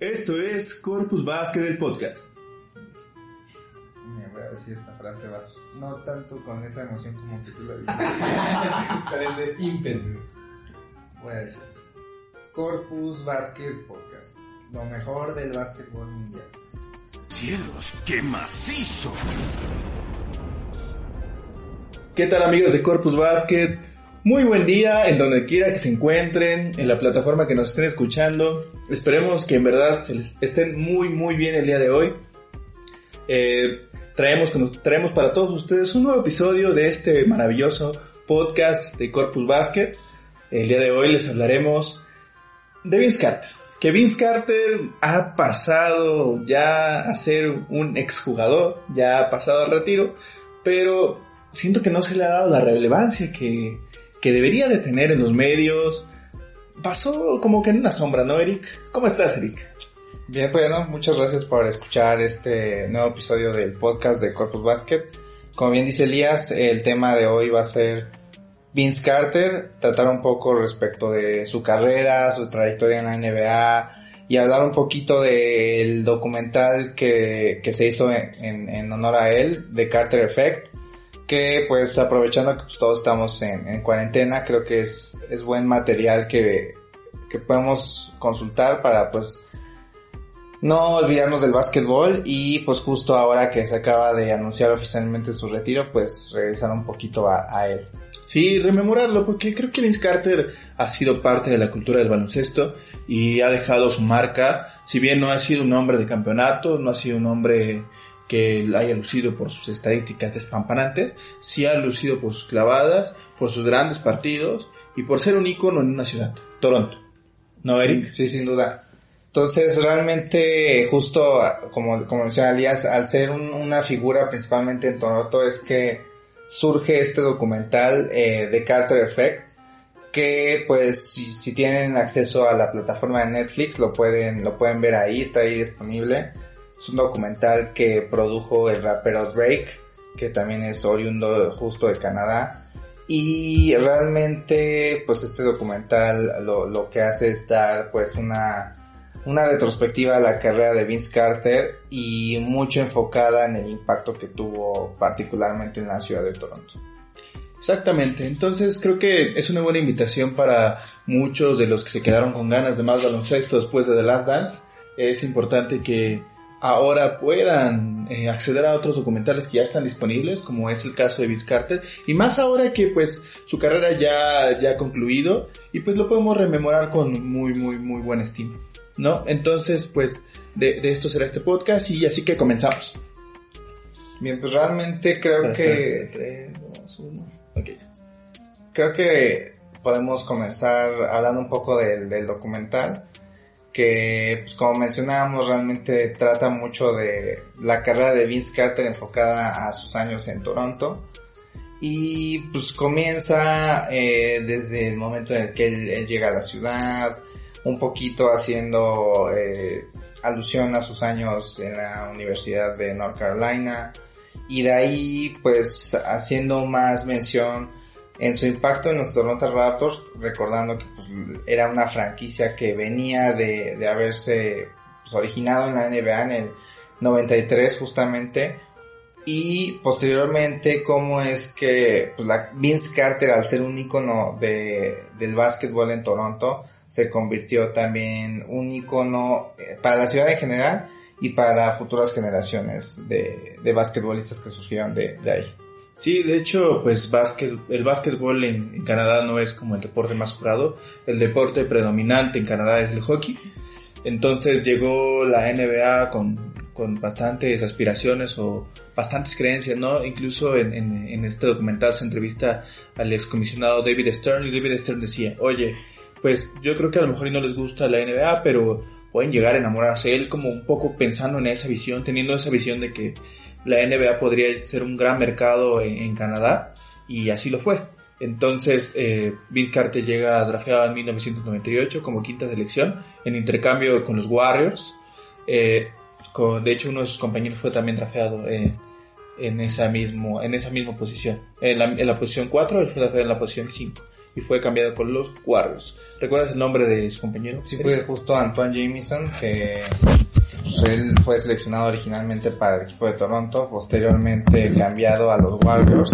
Esto es Corpus Basket del podcast. Me voy a decir esta frase, no tanto con esa emoción como que tú la dices, pero es de ímpetu. Voy a decir Corpus Basket Podcast, lo mejor del básquetbol mundial. ¡Cielos, qué macizo! ¿Qué tal amigos de Corpus Basket? Muy buen día en donde quiera que se encuentren, en la plataforma que nos estén escuchando. Esperemos que en verdad se les estén muy muy bien el día de hoy. Eh, traemos, traemos para todos ustedes un nuevo episodio de este maravilloso podcast de Corpus Basket. El día de hoy les hablaremos de Vince Carter. Que Vince Carter ha pasado ya a ser un exjugador, ya ha pasado al retiro, pero siento que no se le ha dado la relevancia que, que debería de tener en los medios. Pasó como que en una sombra, ¿no, Eric? ¿Cómo estás, Eric? Bien, bueno, muchas gracias por escuchar este nuevo episodio del podcast de Corpus Basket. Como bien dice Elías, el tema de hoy va a ser Vince Carter, tratar un poco respecto de su carrera, su trayectoria en la NBA y hablar un poquito del documental que, que se hizo en, en honor a él, de Carter Effect que pues aprovechando que pues, todos estamos en, cuarentena, creo que es, buen material que, que podemos consultar para pues no olvidarnos del básquetbol y pues justo ahora que se acaba de anunciar oficialmente su retiro, pues regresar un poquito a, a, él. Sí, rememorarlo, porque creo que Vince Carter ha sido parte de la cultura del baloncesto y ha dejado su marca, si bien no ha sido un hombre de campeonato, no ha sido un hombre que haya lucido por sus estadísticas despampanantes, sí ha lucido por sus clavadas, por sus grandes partidos y por ser un ícono en una ciudad, Toronto. ¿No, Eric? Sí, sin duda. Entonces, realmente, justo como, como decía Alias, al ser una figura principalmente en Toronto, es que surge este documental eh, de Carter Effect, que pues si, si, tienen acceso a la plataforma de Netflix, lo pueden, lo pueden ver ahí, está ahí disponible. Es un documental que produjo el rapero Drake, que también es oriundo justo de Canadá. Y realmente, pues este documental lo, lo que hace es dar pues una, una retrospectiva a la carrera de Vince Carter y mucho enfocada en el impacto que tuvo particularmente en la ciudad de Toronto. Exactamente, entonces creo que es una buena invitación para muchos de los que se quedaron con ganas de más baloncesto después de The Last Dance. Es importante que ahora puedan eh, acceder a otros documentales que ya están disponibles, como es el caso de Vince Carter, y más ahora que pues su carrera ya, ya ha concluido, y pues lo podemos rememorar con muy, muy, muy buen estima, ¿no? Entonces, pues, de, de esto será este podcast, y así que comenzamos. Bien, pues realmente creo que... 3, 2, 1, okay. Creo que podemos comenzar hablando un poco del, del documental que pues como mencionábamos realmente trata mucho de la carrera de Vince Carter enfocada a sus años en Toronto. Y pues comienza eh, desde el momento en el que él, llega a la ciudad un poquito haciendo eh, alusión a sus años en la Universidad de North Carolina. Y de ahí pues haciendo más mención en su impacto en los Toronto Raptors, recordando que pues, era una franquicia que venía de, haberse pues, originado en la NBA en el 93 justamente, y posteriormente cómo es que pues, la Vince Carter al ser un icono de, del básquetbol en Toronto se convirtió también un icono eh, para la ciudad en general y para futuras generaciones de, de basquetbolistas que surgieron de, de ahí. Sí, de hecho, pues el básquetbol en, Canadá no es como el deporte más jugado. El deporte predominante en Canadá es el hockey. Entonces llegó la NBA con, con bastantes aspiraciones o bastantes creencias, ¿no? Incluso en, en, este documental se entrevista al excomisionado David Stern y David Stern decía, oye, pues yo creo que a lo mejor no les gusta la NBA, pero pueden llegar a enamorarse. Él como un poco pensando en esa visión, teniendo esa visión de que la NBA podría ser un gran mercado en, Canadá y así lo fue. Entonces, eh, Bill Carter llega a drafteado en 1998 como quinta selección en intercambio con los Warriors. Eh, de hecho, uno de sus compañeros fue también drafteado eh, en, esa mismo, en esa misma posición. En la, posición 4, él fue drafteado en la posición 5. y fue cambiado con los Warriors. ¿Recuerdas el nombre de su compañero? Sí, fue justo Antoine Jamison, que él fue seleccionado originalmente para el equipo de Toronto, posteriormente cambiado a los Warriors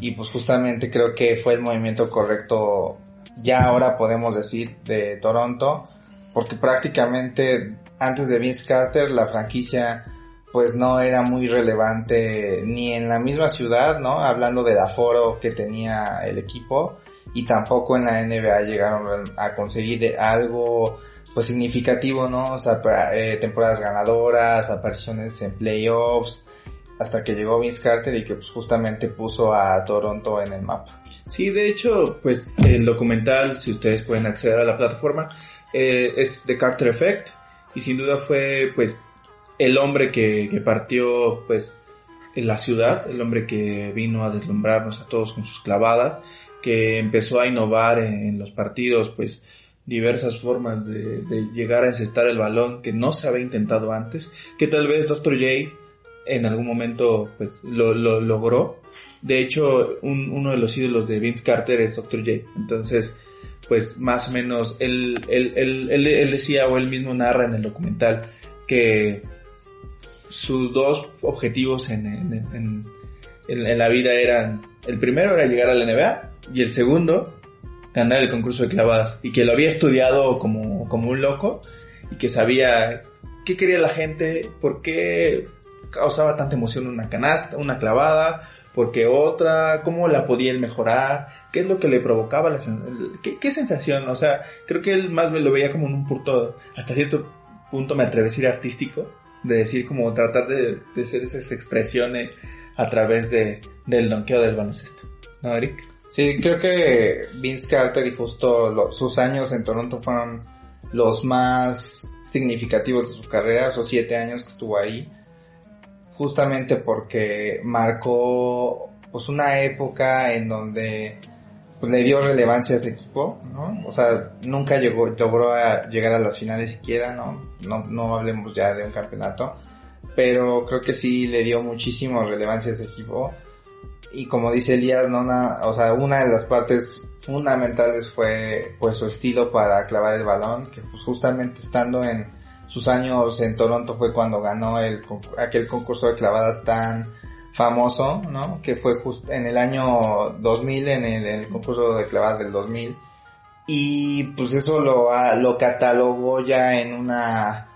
y pues justamente creo que fue el movimiento correcto, ya ahora podemos decir, de Toronto, porque prácticamente antes de Vince Carter la franquicia pues no era muy relevante ni en la misma ciudad, ¿no? Hablando del aforo que tenía el equipo y tampoco en la NBA llegaron a conseguir algo pues significativo, ¿no? O sea, eh, temporadas ganadoras, apariciones en playoffs, hasta que llegó Vince Carter y que pues, justamente puso a Toronto en el mapa. Sí, de hecho, pues el documental, si ustedes pueden acceder a la plataforma, eh, es The Carter Effect y sin duda fue pues el hombre que, que partió pues en la ciudad, el hombre que vino a deslumbrarnos a todos con sus clavadas, que empezó a innovar en, los partidos pues diversas formas de, de, llegar a encestar el balón que no se había intentado antes, que tal vez Dr. J en algún momento pues lo, lo logró. De hecho, un, uno de los ídolos de Vince Carter es Dr. J. Entonces, pues más o menos él, él, él, él, decía o él mismo narra en el documental que sus dos objetivos en, en, en, en, la vida eran, el primero era llegar a la NBA y el segundo, ganar el concurso de clavadas y que lo había estudiado como, como un loco y que sabía qué quería la gente, por qué causaba tanta emoción una canasta, una clavada, porque otra, cómo la podían mejorar, qué es lo que le provocaba, la qué, qué sensación, o sea, creo que él más me lo veía como en un punto, hasta cierto punto me atrevo a decir artístico, de decir como tratar de, de hacer esas expresiones a través de, del donqueo del baloncesto. ¿No, Eric? Sí, creo que Vince Carter y justo sus años en Toronto fueron los más significativos de su carrera, esos siete años que estuvo ahí justamente porque marcó pues una época en donde pues le dio relevancia a ese equipo, ¿no? O sea, nunca llegó, logró a llegar a las finales siquiera, ¿no? No, no hablemos ya de un campeonato, pero creo que sí le dio muchísimo relevancia a ese equipo. Y como dice Elías, no o sea, una de las partes fundamentales fue pues su estilo para clavar el balón, que pues justamente estando en, sus años en Toronto fue cuando ganó el, aquel concurso de clavadas tan famoso, ¿no? Que fue justo en el año 2000, en el, concurso de clavadas del 2000. Y pues eso lo, lo catalogó ya en una,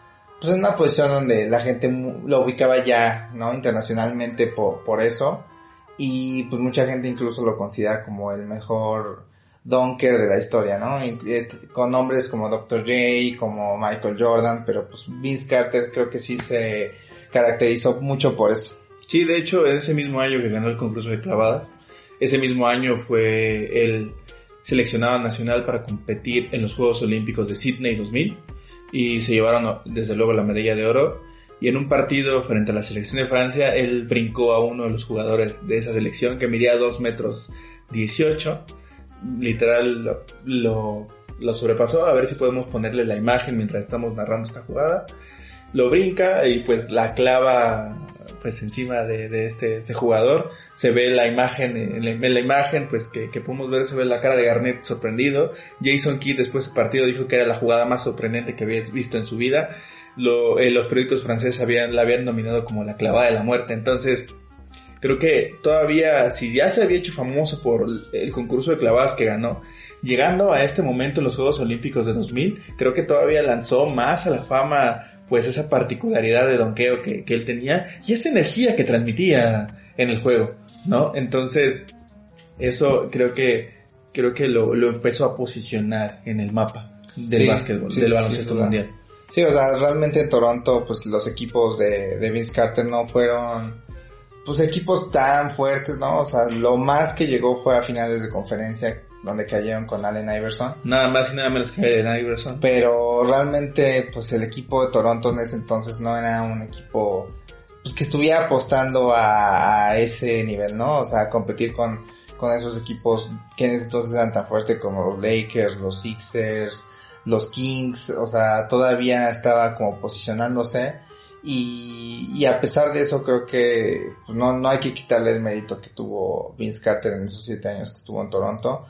pues en una posición donde la gente lo ubicaba ya, ¿no? Internacionalmente por, por eso. Y pues mucha gente incluso lo considera como el mejor Donker de la historia, ¿no? con nombres como Dr. J, como Michael Jordan, pero pues Vince Carter creo que sí se caracterizó mucho por eso. Sí, de hecho, ese mismo año que ganó el concurso de clavadas, ese mismo año fue el seleccionado nacional para competir en los Juegos Olímpicos de Sydney 2000 y se llevaron desde luego la medalla de oro y en un partido frente a la selección de Francia él brincó a uno de los jugadores de esa selección que medía 2 metros 18 literal lo, lo, sobrepasó. A ver si podemos ponerle la imagen mientras estamos narrando esta jugada. Lo brinca y pues la clava pues encima de, de este, este, jugador. Se ve la imagen, en la, imagen pues que, que, podemos ver se ve la cara de Garnett sorprendido. Jason Kidd después del partido dijo que era la jugada más sorprendente que había visto en su vida. Lo, eh, los periódicos franceses habían, la habían nominado como la clavada de la muerte. Entonces, creo que todavía, si ya se había hecho famoso por el concurso de clavadas que ganó, llegando a este momento en los Juegos Olímpicos de 2000, creo que todavía lanzó más a la fama, pues esa particularidad de donqueo que, que él tenía y esa energía que transmitía en el juego, ¿no? Entonces, eso creo que, creo que lo, lo empezó a posicionar en el mapa del básquetbol, del baloncesto mundial. Sí, o sea, realmente en Toronto, pues los equipos de, de Vince Carter no fueron pues equipos tan fuertes, ¿no? O sea, lo más que llegó fue a finales de conferencia donde cayeron con Allen Iverson. Nada más y nada menos que Allen Iverson. Pero realmente, pues el equipo de Toronto en ese entonces no era un equipo pues, que estuviera apostando a, ese nivel, ¿no? O sea, competir con, con esos equipos que en ese entonces eran tan fuertes como los Lakers, los Sixers, los Kings, o sea, todavía estaba como posicionándose y, y, a pesar de eso creo que pues, no, no hay que quitarle el mérito que tuvo Vince Carter en esos siete años que estuvo en Toronto.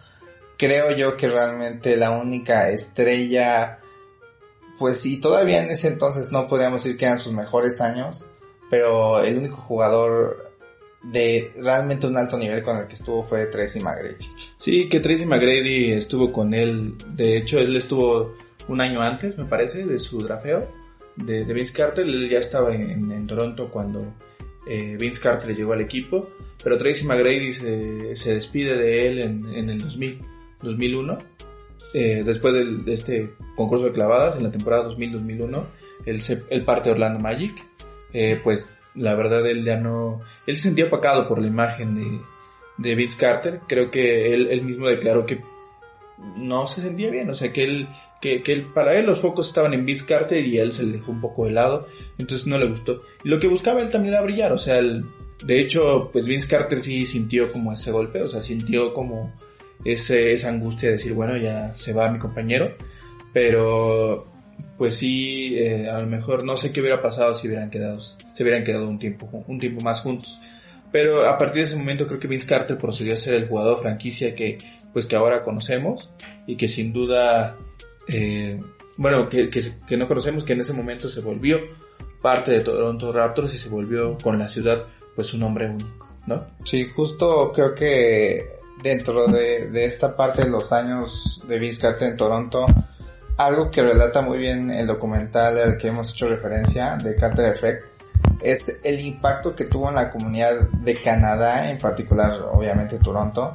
creo yo que realmente la única estrella, pues sí, todavía en ese entonces no podríamos decir que eran sus mejores años, pero el único jugador de realmente un alto nivel con el que estuvo fue Tracy McGrady. Sí, que Tracy McGrady estuvo con él, de hecho él estuvo un año antes, me parece, de su drafeo de, Vince Carter, él ya estaba en, Toronto cuando eh, Vince Carter llegó al equipo, pero Tracy McGrady se, se despide de él en, en el 2000, 2001, eh, después de, este concurso de clavadas en la temporada 2000-2001, él, él parte Orlando Magic, eh, pues la verdad él ya no, él se sentía opacado por la imagen de, de Vince Carter, creo que él, él mismo declaró que no se sentía bien, o sea que él, que, que para él los focos estaban en Vince Carter y él se le dejó un poco de lado, entonces no le gustó. Y lo que buscaba él también era brillar, o sea, de hecho, pues Vince Carter sí sintió como ese golpe, o sea, sintió como ese, esa angustia de decir, bueno, ya se va mi compañero, pero pues sí, eh, a lo mejor no sé qué hubiera pasado si hubieran quedado, se hubieran quedado un tiempo, un tiempo más juntos. Pero a partir de ese momento creo que Vince Carter procedió a ser el jugador franquicia que, pues que ahora conocemos y que sin duda, eh, bueno, que, que, que no conocemos, que en ese momento se volvió parte de Toronto Raptors y se volvió con la ciudad pues un hombre único, ¿no? Sí, justo creo que dentro de, de esta parte de los años de Vince Carter en Toronto, algo que relata muy bien el documental al que hemos hecho referencia, de Carter Effect, es el impacto que tuvo en la comunidad de Canadá, en particular obviamente Toronto.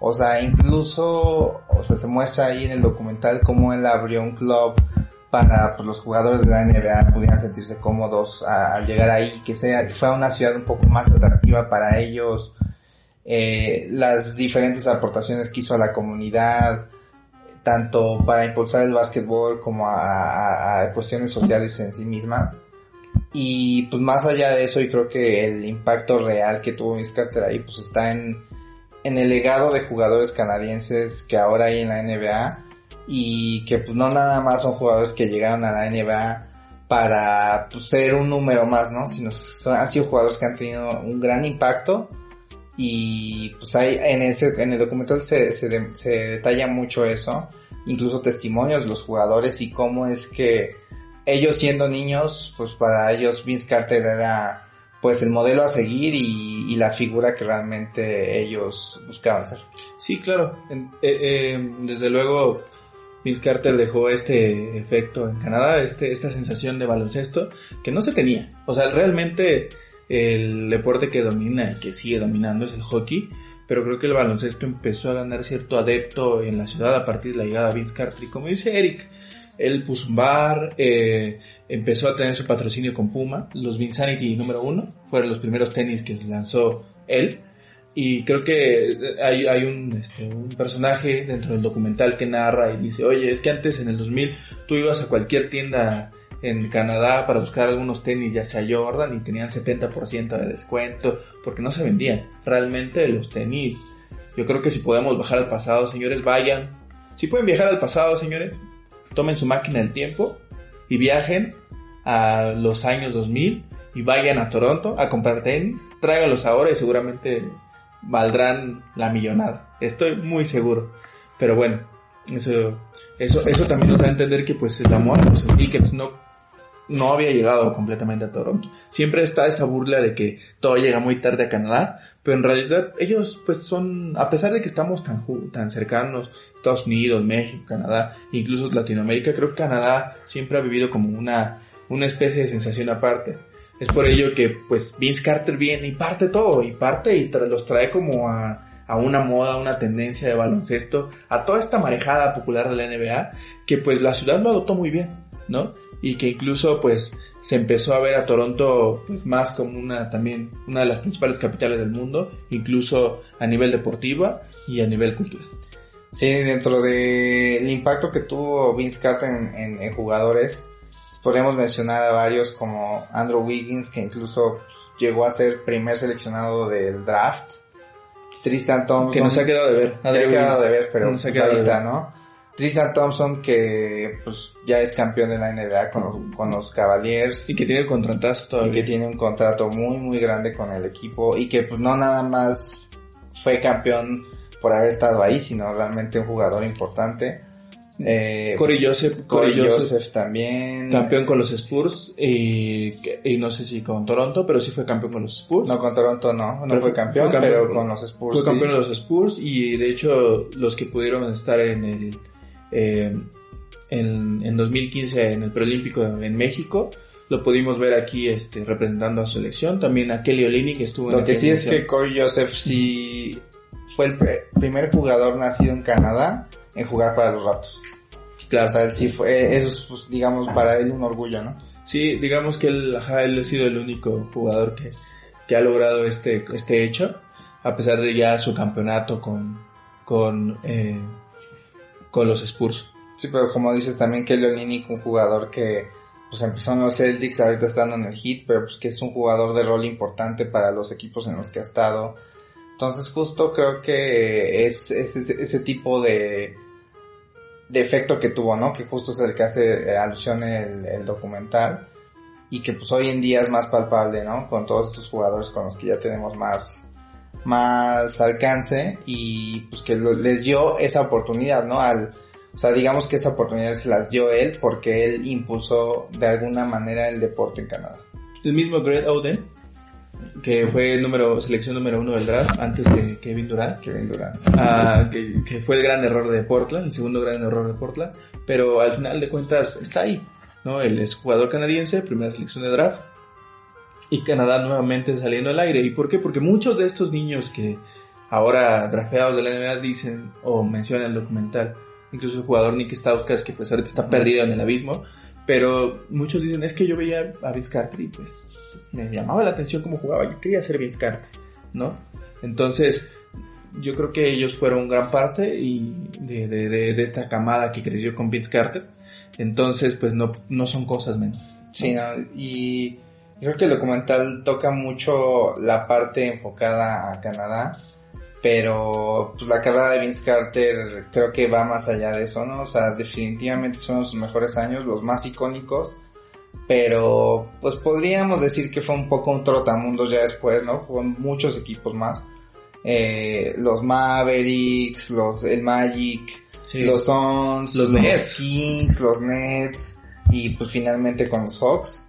O sea, incluso, o sea, se muestra ahí en el documental cómo él abrió un club para pues, los jugadores de la NBA pudieran sentirse cómodos al llegar ahí, que sea, que fuera una ciudad un poco más atractiva para ellos, eh, las diferentes aportaciones que hizo a la comunidad, tanto para impulsar el básquetbol como a, cuestiones sociales en sí mismas. Y pues más allá de eso, y creo que el impacto real que tuvo Miss Carter ahí, pues está en, en el legado de jugadores canadienses que ahora hay en la NBA y que pues no nada más son jugadores que llegaron a la NBA para pues, ser un número más, ¿no? Sino han sido jugadores que han tenido un gran impacto y pues hay en ese en el documental se, se, se detalla mucho eso incluso testimonios de los jugadores y cómo es que ellos siendo niños pues para ellos Vince Carter era pues el modelo a seguir y, y la figura que realmente ellos buscaban ser sí claro eh, eh, desde luego Vince Carter dejó este efecto en Canadá, este, esta sensación de baloncesto que no se tenía. O sea, realmente el deporte que domina, que sigue dominando es el hockey, pero creo que el baloncesto empezó a ganar cierto adepto en la ciudad a partir de la llegada de Vince Carter. Y como dice Eric, él puso un bar, eh, empezó a tener su patrocinio con Puma, los Vinsanity número uno, fueron los primeros tenis que lanzó él. Y creo que hay, hay un, este, un personaje dentro del documental que narra y dice, oye, es que antes en el 2000 tú ibas a cualquier tienda en Canadá para buscar algunos tenis, ya sea Jordan, y tenían 70% de descuento, porque no se vendían. Realmente los tenis, yo creo que si podemos bajar al pasado, señores, vayan. Si pueden viajar al pasado, señores, tomen su máquina del tiempo y viajen a los años 2000 y vayan a Toronto a comprar tenis, tráiganlos ahora y seguramente valdrán la millonada. Estoy muy seguro. Pero bueno, eso, eso, eso también nos da a entender que pues el amor a los tickets no no había llegado completamente a Toronto. Siempre está esa burla de que todo llega muy tarde a Canadá, pero en realidad ellos pues son, a pesar de que estamos tan, tan cercanos, Estados Unidos, México, Canadá, incluso Latinoamérica, creo que Canadá siempre ha vivido como una, una especie de sensación aparte. Es por ello que pues Vince Carter viene y parte todo, y parte y los trae como a, a una moda, una tendencia de baloncesto, a toda esta marejada popular de la NBA, que pues la ciudad lo adoptó muy bien, ¿no? y que incluso pues se empezó a ver a Toronto pues más como una también una de las principales capitales del mundo, incluso a nivel deportiva y a nivel cultural. Sí, dentro del impacto que tuvo Vince Carter en, jugadores, podríamos mencionar a varios como Andrew Wiggins, que incluso llegó a ser primer seleccionado del draft. Tristan Thompson. Que no se ha quedado de ver. ha quedado de ver, pero no se ha pues, quedado ¿no? Tristan Thompson que pues ya es campeón de la NBA con los, con los Cavaliers. Y que tiene un contratazo todavía. Y que tiene un contrato muy muy grande con el equipo y que pues no nada más fue campeón por haber estado ahí, sino realmente un jugador importante. Eh, Corey Joseph, Corey Joseph, también. Campeón con los Spurs y, y, no sé si con Toronto, pero sí fue campeón con los Spurs. No, con Toronto no, no fue, campeón, pero con los Spurs. Fue campeón de los Spurs y de hecho los que pudieron estar en el eh, en, en 2015 en el preolímpico en México lo pudimos ver aquí este, representando a su selección. También a Kelly Olynyk estuvo Lo que sí es que Corey Joseph sí fue el primer jugador nacido en Canadá en jugar para los Raptors. Claro. O sea, él sí fue, eso es, pues, digamos, para él un orgullo, ¿no? Sí, digamos que él, él ha sido el único jugador que, que ha logrado este, este hecho, a pesar de ya su campeonato con, con, eh, con los Spurs. Sí, pero como dices también Kelly Olynyk, un jugador que pues empezó en los Celtics, ahorita estando en el Heat, pero pues que es un jugador de rol importante para los equipos en los que ha estado. Entonces justo creo que es, ese tipo de, de efecto que tuvo, ¿no? Que justo es el que hace eh, alusión el, el documental y que pues hoy en día es más palpable, ¿no? Con todos estos jugadores con los que ya tenemos más, más alcance y pues que les dio esa oportunidad, ¿no? Al, o sea, digamos que esa oportunidad se las dio él porque él impulsó de alguna manera el deporte en Canadá. El mismo Greg Oden, que fue número, selección número uno del draft antes que Kevin Durant. Kevin Durant. Ah, que, que, fue el gran error de Portland, el segundo gran error de Portland, pero al final de cuentas está ahí, ¿no? Él es jugador canadiense, primera selección de draft, y Canadá nuevamente saliendo al aire. ¿Y por qué? Porque muchos de estos niños que ahora drafeados de la NBA dicen o mencionan el documental, incluso el jugador Nick Stauskas, que pues ahorita está perdido en el abismo, pero muchos dicen, es que yo veía a Vince Carter y pues me llamaba la atención cómo jugaba, yo quería ser Vince Carter, ¿no? Entonces, yo creo que ellos fueron gran parte y de, de, de, esta camada que creció con Vince Carter, entonces pues no, no son cosas menos. Sí, no, y creo que el documental toca mucho la parte enfocada a Canadá, pero pues la carrera de Vince Carter creo que va más allá de eso, ¿no? O sea, definitivamente son sus mejores años, los más icónicos, pero pues podríamos decir que fue un poco un trotamundos ya después, ¿no? Jugó muchos equipos más. Eh, los Mavericks, los el Magic, los Suns, los, los Kings, los Nets y pues finalmente con los Hawks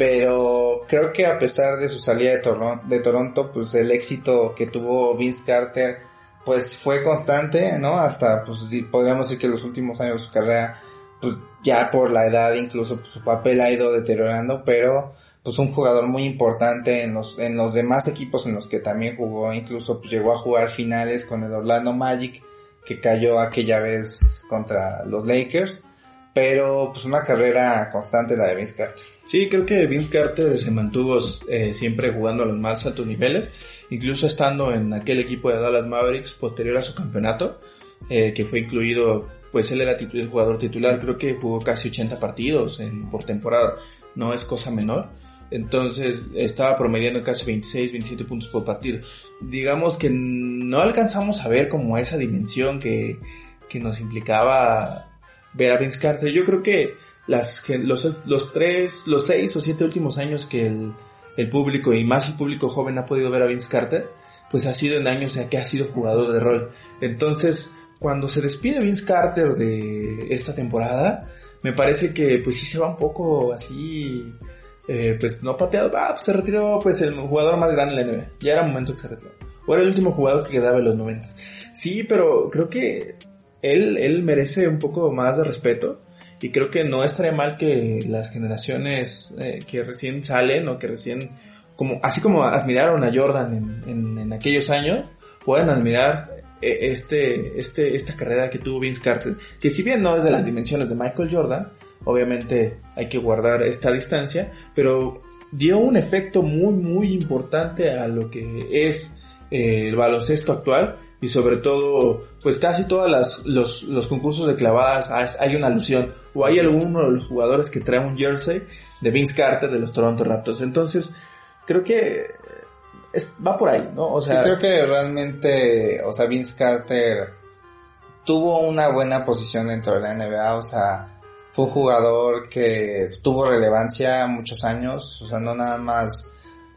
pero creo que a pesar de su salida de, Toronto, pues el éxito que tuvo Vince Carter, pues fue constante, ¿no? Hasta, pues podríamos decir que los últimos años de su carrera, pues ya por la edad incluso pues, su papel ha ido deteriorando, pero pues un jugador muy importante en los, en los demás equipos en los que también jugó, incluso pues, llegó a jugar finales con el Orlando Magic, que cayó aquella vez contra los Lakers pero pues una carrera constante la de Vince Carter. Sí, creo que Vince Carter se mantuvo eh, siempre jugando a los más altos niveles, incluso estando en aquel equipo de Dallas Mavericks posterior a su campeonato, eh, que fue incluido, pues él era el jugador titular, creo que jugó casi 80 partidos en, por temporada, no es cosa menor. Entonces estaba promediando casi 26, 27 puntos por partido. Digamos que no alcanzamos a ver como esa dimensión que, que nos implicaba ver a Vince Carter. Yo creo que las, los, los tres, los seis o siete últimos años que el, el público y más el público joven ha podido ver a Vince Carter, pues ha sido en años en que ha sido jugador de rol. Entonces, cuando se despide Vince Carter de esta temporada, me parece que pues sí se va un poco así, eh, pues no pateado, ah, pues se retiró pues el jugador más grande en la NBA. Ya era momento que se retiró. O era el último jugador que quedaba en los 90. Sí, pero creo que él, él merece un poco más de respeto y creo que no estaría mal que las generaciones eh, que recién salen o que recién, como, así como admiraron a Jordan en, en, aquellos años, puedan admirar eh, este, este, esta carrera que tuvo Vince Carter, que si bien no es de las dimensiones de Michael Jordan, obviamente hay que guardar esta distancia, pero dio un efecto muy, muy importante a lo que es eh, el baloncesto actual y sobre todo, pues casi todas las, los, los concursos de clavadas hay una alusión o hay alguno de los jugadores que trae un jersey de Vince Carter de los Toronto Raptors. Entonces, creo que es, va por ahí, ¿no? O sea, sí, creo que realmente, o sea, Vince Carter tuvo una buena posición dentro de la NBA, o sea, fue un jugador que tuvo relevancia muchos años, o sea, no nada más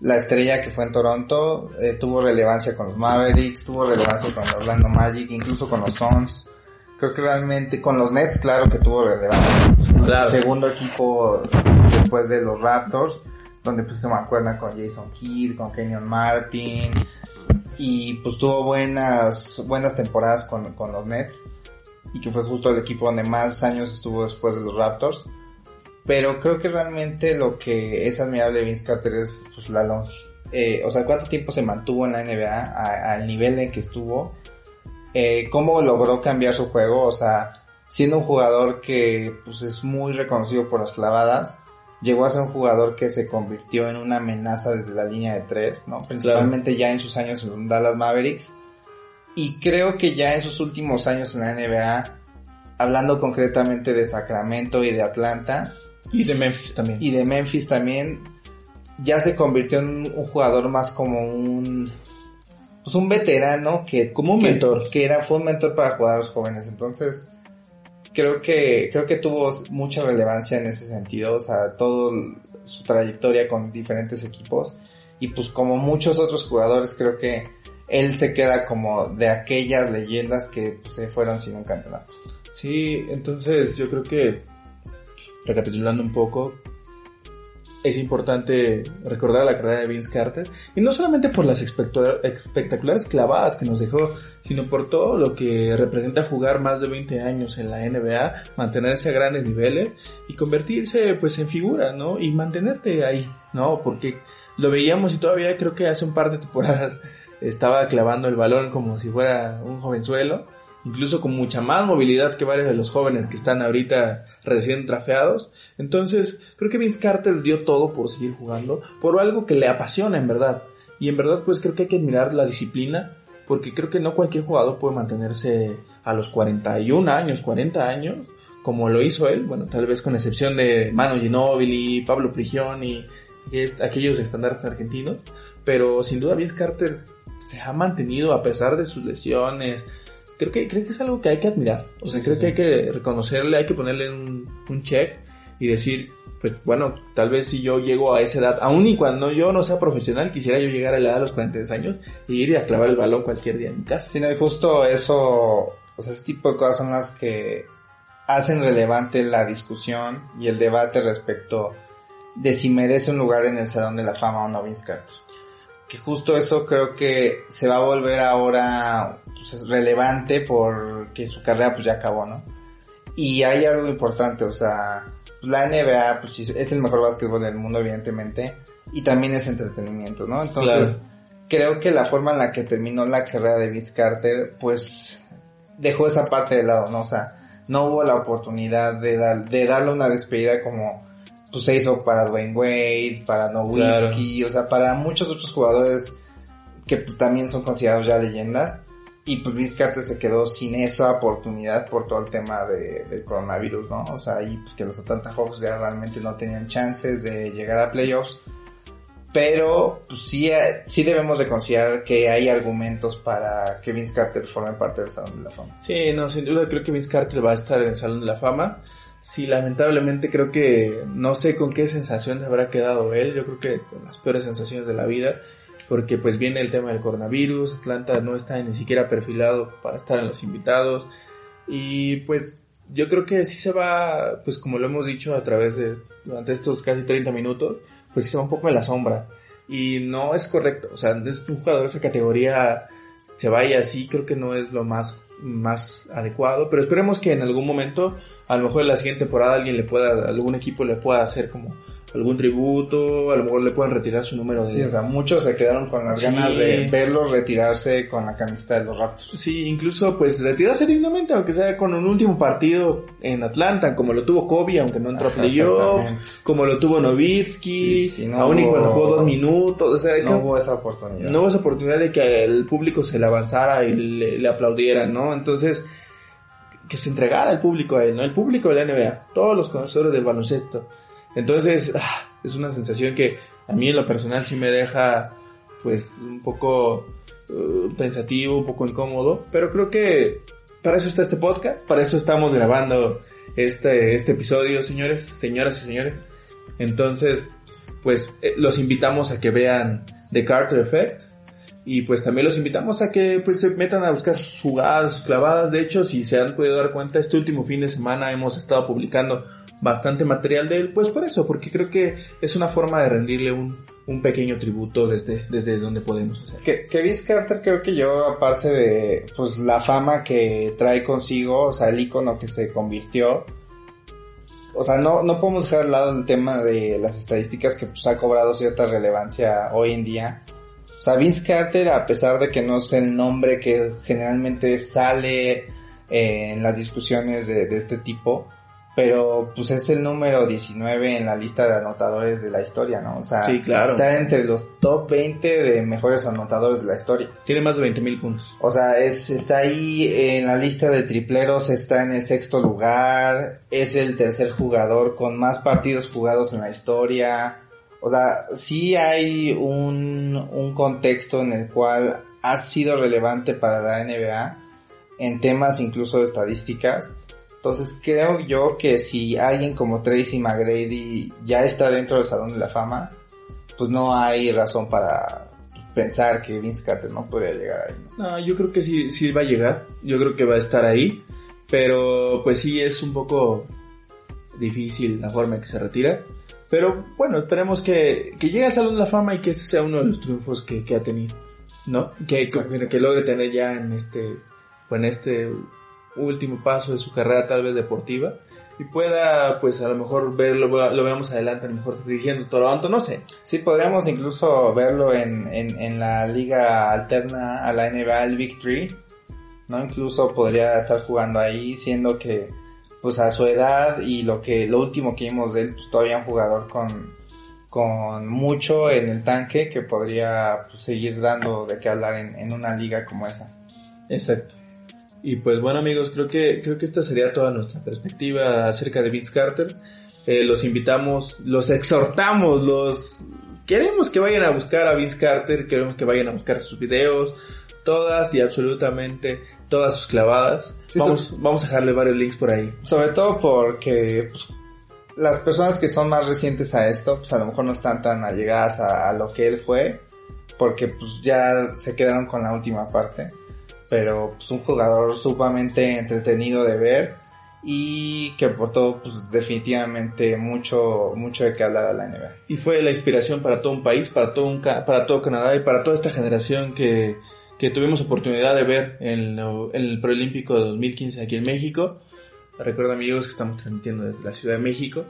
la estrella que fue en Toronto, eh, tuvo relevancia con los Mavericks, tuvo relevancia con los Orlando Magic, incluso con los Suns. Creo que realmente con los Nets, claro que tuvo relevancia. Claro. Segundo equipo después de los Raptors, donde pues se me acuerda con Jason Kidd, con Kenyon Martin, y pues tuvo buenas, buenas temporadas con, con los Nets, y que fue justo el equipo donde más años estuvo después de los Raptors. Pero creo que realmente lo que es admirable de Vince Carter es pues la long eh, o sea, cuánto tiempo se mantuvo en la NBA al nivel en que estuvo, eh, cómo logró cambiar su juego, o sea, siendo un jugador que pues es muy reconocido por las clavadas, llegó a ser un jugador que se convirtió en una amenaza desde la línea de tres, ¿no? Principalmente ya en sus años en Dallas Mavericks. Y creo que ya en sus últimos años en la NBA, hablando concretamente de Sacramento y de Atlanta, Y de Memphis también. y de Memphis también, ya se convirtió en un jugador más como un, pues un veterano que, Como un que- mentor. que era, fue un mentor para jugadores jóvenes. Entonces, creo que, creo que tuvo mucha relevancia en ese sentido, o sea, todo su trayectoria con diferentes equipos. Y pues como muchos otros jugadores, creo que él se queda como de aquellas leyendas que pues, se fueron sin un campeonato. Sí, entonces yo creo que, recapitulando un poco, es importante recordar la carrera de Vince Carter, y no solamente por las espectacular- espectaculares clavadas que nos dejó, sino por todo lo que representa jugar más de 20 años en la NBA, mantenerse a grandes niveles y convertirse pues en figura, ¿no? Y mantenerte ahí, ¿no? Porque lo veíamos y todavía creo que hace un par de temporadas estaba clavando el balón como si fuera un jovenzuelo incluso con mucha más movilidad que varios de los jóvenes que están ahorita recién trafeados. Entonces, creo que Vince Carter dio todo por seguir jugando, por algo que le apasiona en verdad. Y en verdad, pues creo que hay que admirar la disciplina, porque creo que no cualquier jugador puede mantenerse a los 41 años, 40 años, como lo hizo él, bueno, tal vez con excepción de Mano Ginóbili, Pablo Prigioni, aquellos estandartes argentinos, pero sin duda Vince Carter se ha mantenido a pesar de sus lesiones, creo que, creo que es algo que hay que admirar. O sea, Sí, creo sí, que hay que reconocerle, hay que ponerle un, un check y decir, pues bueno, tal vez si yo llego a esa edad, aun y cuando yo no sea profesional, quisiera yo llegar a la edad de los 43 años y ir a clavar el balón cualquier día en mi casa. Sí, no, y justo eso, o sea, ese tipo de cosas son las que hacen relevante la discusión y el debate respecto de si merece un lugar en el Salón de la Fama o no Vince Carter. Que justo eso creo que se va a volver ahora pues, relevante porque su carrera pues ya acabó, ¿no? Y hay algo importante, o sea, pues, la NBA pues es el mejor básquetbol del mundo evidentemente y también es entretenimiento, ¿no? Entonces, creo que la forma en la que terminó la carrera de Vince Carter, pues dejó esa parte de lado, ¿no? O sea, no hubo la oportunidad de, dar, de darle una despedida como pues se hizo para Dwayne Wade, para Nowitzki, o sea, para muchos otros jugadores que también son considerados ya leyendas. Y pues Vince Carter se quedó sin esa oportunidad por todo el tema de, del coronavirus, ¿no? O sea, y pues que los Atlanta Hawks ya realmente no tenían chances de llegar a playoffs. Pero pues sí, sí debemos de considerar que hay argumentos para que Vince Carter forme parte del Salón de la Fama. Sí, no, sin duda creo que Vince Carter va a estar en el Salón de la Fama. Sí, lamentablemente creo que no sé con qué sensación habrá quedado él. Yo creo que con las peores sensaciones de la vida. Porque pues viene el tema del coronavirus. Atlanta no está ni siquiera perfilado para estar en los invitados. Y pues yo creo que sí se va, pues como lo hemos dicho a través de, durante estos casi 30 minutos, pues se va un poco en la sombra. Y no es correcto. O sea, es un jugador de esa categoría se vaya así, creo que no es lo más, más adecuado, pero esperemos que en algún momento, a lo mejor en la siguiente temporada alguien le pueda, algún equipo le pueda hacer como algún tributo, a lo mejor le puedan retirar su número de... Sí, o sea, muchos se quedaron con las Sí. ganas de verlos retirarse con la camiseta de los Raptors. Sí, incluso pues retirarse dignamente, aunque sea con un último partido en Atlanta, como lo tuvo Kobe, aunque no entró a playoff, como lo tuvo Novitsky, Sí, no aún y hubo- cuando jugó dos minutos, o sea, No hubo esa oportunidad. no hubo esa oportunidad de que el público se le avanzara y le, le aplaudiera, ¿no? Entonces, que se entregara al público a él, ¿no? El público de la NBA, todos los conocedores del baloncesto. Entonces, ah, es una sensación que a mí en lo personal sí me deja, pues, un poco eh, pensativo, un poco incómodo, pero creo que para eso está este podcast, para eso estamos grabando este, este episodio, señores, señoras y señores. Entonces, pues eh, los invitamos a que vean The Carter Effect. Y pues también los invitamos a que pues se metan a buscar sus jugadas, sus clavadas. De hecho, si se han podido dar cuenta, este último fin de semana hemos estado publicando bastante material de él, pues por eso, porque creo que es una forma de rendirle un, un pequeño tributo desde, desde donde podemos hacer. Que, Vince Carter creo que yo, aparte de pues la fama que trae consigo, o sea, el icono que se convirtió, o sea, no, no podemos dejar al lado el tema de las estadísticas que pues ha cobrado cierta relevancia hoy en día. O sea, Vince Carter, a pesar de que no es el nombre que generalmente sale en las discusiones de, de este tipo, pero pues es el número 19 en la lista de anotadores de la historia, ¿no? O sea, Sí, claro. está entre los top 20 de mejores anotadores de la historia. Tiene más de 20 mil puntos. O sea, es, está ahí en la lista de tripleros, está en el sexto lugar, es el tercer jugador con más partidos jugados en la historia. O sea, sí hay un, un contexto en el cual ha sido relevante para la NBA en temas incluso de estadísticas. Entonces creo yo que si alguien como Tracy McGrady ya está dentro del Salón de la Fama, pues no hay razón para pensar que Vince Carter no podría llegar ahí. ¿no? No, yo creo que sí, sí va a llegar. Yo creo que va a estar ahí. Pero pues sí es un poco difícil la forma en que se retira. Pero bueno, esperemos que, que llegue al Salón de la Fama y que ese sea uno de los triunfos que, que ha tenido. ¿No? Que, que, que logre tener ya en este, en este último paso de su carrera tal vez deportiva. Y pueda, pues a lo mejor verlo, lo veamos adelante, a lo mejor dirigiendo Toronto, no sé. Sí, podríamos incluso verlo en, en, en la liga alterna a la NBA, el Big Three, ¿no? Incluso podría estar jugando ahí, siendo que, pues a su edad y lo que, lo último que vimos de él, pues todavía un jugador con, con mucho en el tanque que podría pues, seguir dando de qué hablar en, en una liga como esa. Exacto. Y pues bueno amigos, creo que, creo que esta sería toda nuestra perspectiva acerca de Vince Carter. Eh, los invitamos, los exhortamos, los queremos que vayan a buscar a Vince Carter, queremos que vayan a buscar sus videos, todas y absolutamente todas sus clavadas. Sí, vamos, vamos a dejarle varios links por ahí. Sobre todo porque pues, las personas que son más recientes a esto, pues a lo mejor no están tan allegadas a, a lo que él fue, porque pues ya se quedaron con la última parte. Pero pues un jugador sumamente entretenido de ver y que aportó pues definitivamente mucho, mucho de que hablar a la NBA. Y fue la inspiración para todo un país, para todo, un, para todo Canadá y para toda esta generación que, que tuvimos oportunidad de ver en, lo- en el Preolímpico de 2015 aquí en México. Recuerden amigos que estamos transmitiendo desde la Ciudad de México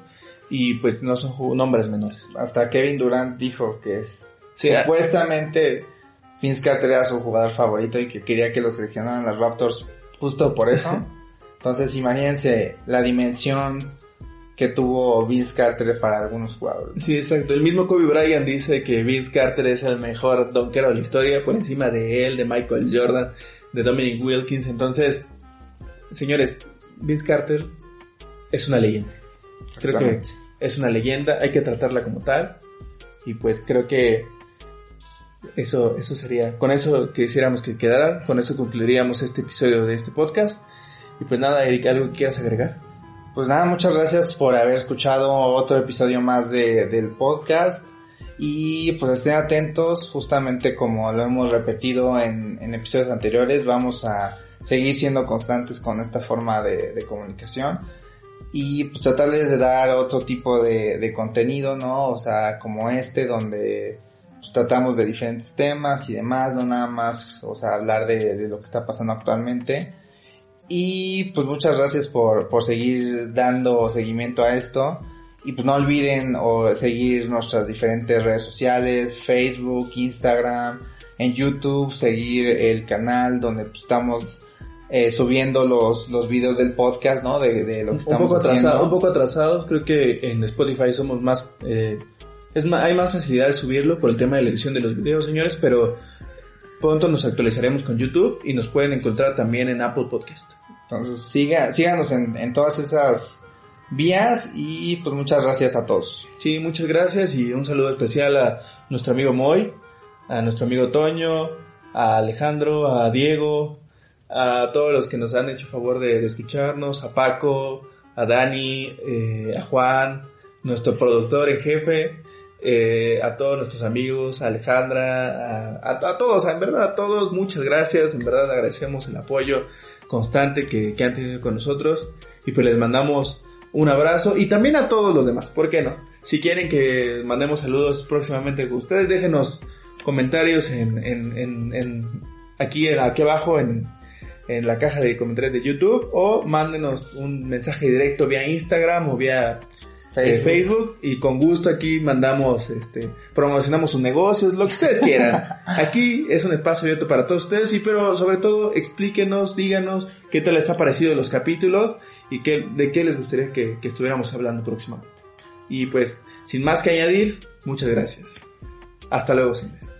y pues no son nombres menores. Hasta Kevin Durant dijo que es Sí, a- supuestamente Vince Carter era su jugador favorito y que quería que lo seleccionaran las Raptors justo por eso. Entonces imagínense la dimensión que tuvo Vince Carter para algunos jugadores. Sí, exacto. El mismo Kobe Bryant dice que Vince Carter es el mejor donkero de la historia por encima de él, de Michael Jordan, de Dominic Wilkins. Entonces, señores, Vince Carter es una leyenda. Creo que es una leyenda, hay que tratarla como tal. Y pues creo que eso, eso sería, con eso quisiéramos que quedara, con eso concluiríamos este episodio de este podcast. Y pues nada, Eric, ¿algo que quieras agregar? Pues nada, muchas gracias por haber escuchado otro episodio más de, del podcast. Y pues estén atentos, justamente como lo hemos repetido en, episodios anteriores, vamos a seguir siendo constantes con esta forma de, de comunicación. Y pues tratarles de dar otro tipo de, de contenido, ¿no? O sea, como este, donde pues, tratamos de diferentes temas y demás, no nada más, o sea, hablar de, de lo que está pasando actualmente. Y pues muchas gracias por, por seguir dando seguimiento a esto. Y pues no olviden o seguir nuestras diferentes redes sociales, Facebook, Instagram, en YouTube, seguir el canal donde pues, estamos eh, subiendo los, los videos del podcast, ¿no? De, de lo que un estamos poco haciendo. atrasado, un poco atrasados, creo que en Spotify somos más, eh, es más, hay más facilidad de subirlo por el tema de la edición de los videos, señores, pero pronto nos actualizaremos con YouTube y nos pueden encontrar también en Apple Podcast. Entonces siga, síganos en, en todas esas vías y pues muchas gracias a todos. Sí, muchas gracias y un saludo especial a nuestro amigo Moy, a nuestro amigo Toño, a Alejandro, a Diego, a todos los que nos han hecho favor de, de escucharnos, a Paco, a Dani, eh, a Juan, nuestro productor en jefe. Eh, a todos nuestros amigos, a Alejandra, a, todos, en verdad, a todos, muchas gracias, en verdad agradecemos el apoyo constante que, que han tenido con nosotros y pues les mandamos un abrazo y también a todos los demás, ¿por qué no? Si quieren que mandemos saludos próximamente con ustedes, déjenos comentarios en, en, en, en aquí, aquí abajo en, en la caja de comentarios de YouTube o mándenos un mensaje directo vía Instagram o vía Facebook. Facebook. y con gusto aquí mandamos, este, promocionamos sus negocios, lo que ustedes quieran. Aquí es un espacio abierto para todos ustedes y pero sobre todo explíquenos, díganos qué tal les ha parecido los capítulos y qué, de qué les gustaría que, que estuviéramos hablando próximamente. Y pues, sin más que añadir, muchas gracias. Hasta luego, señores.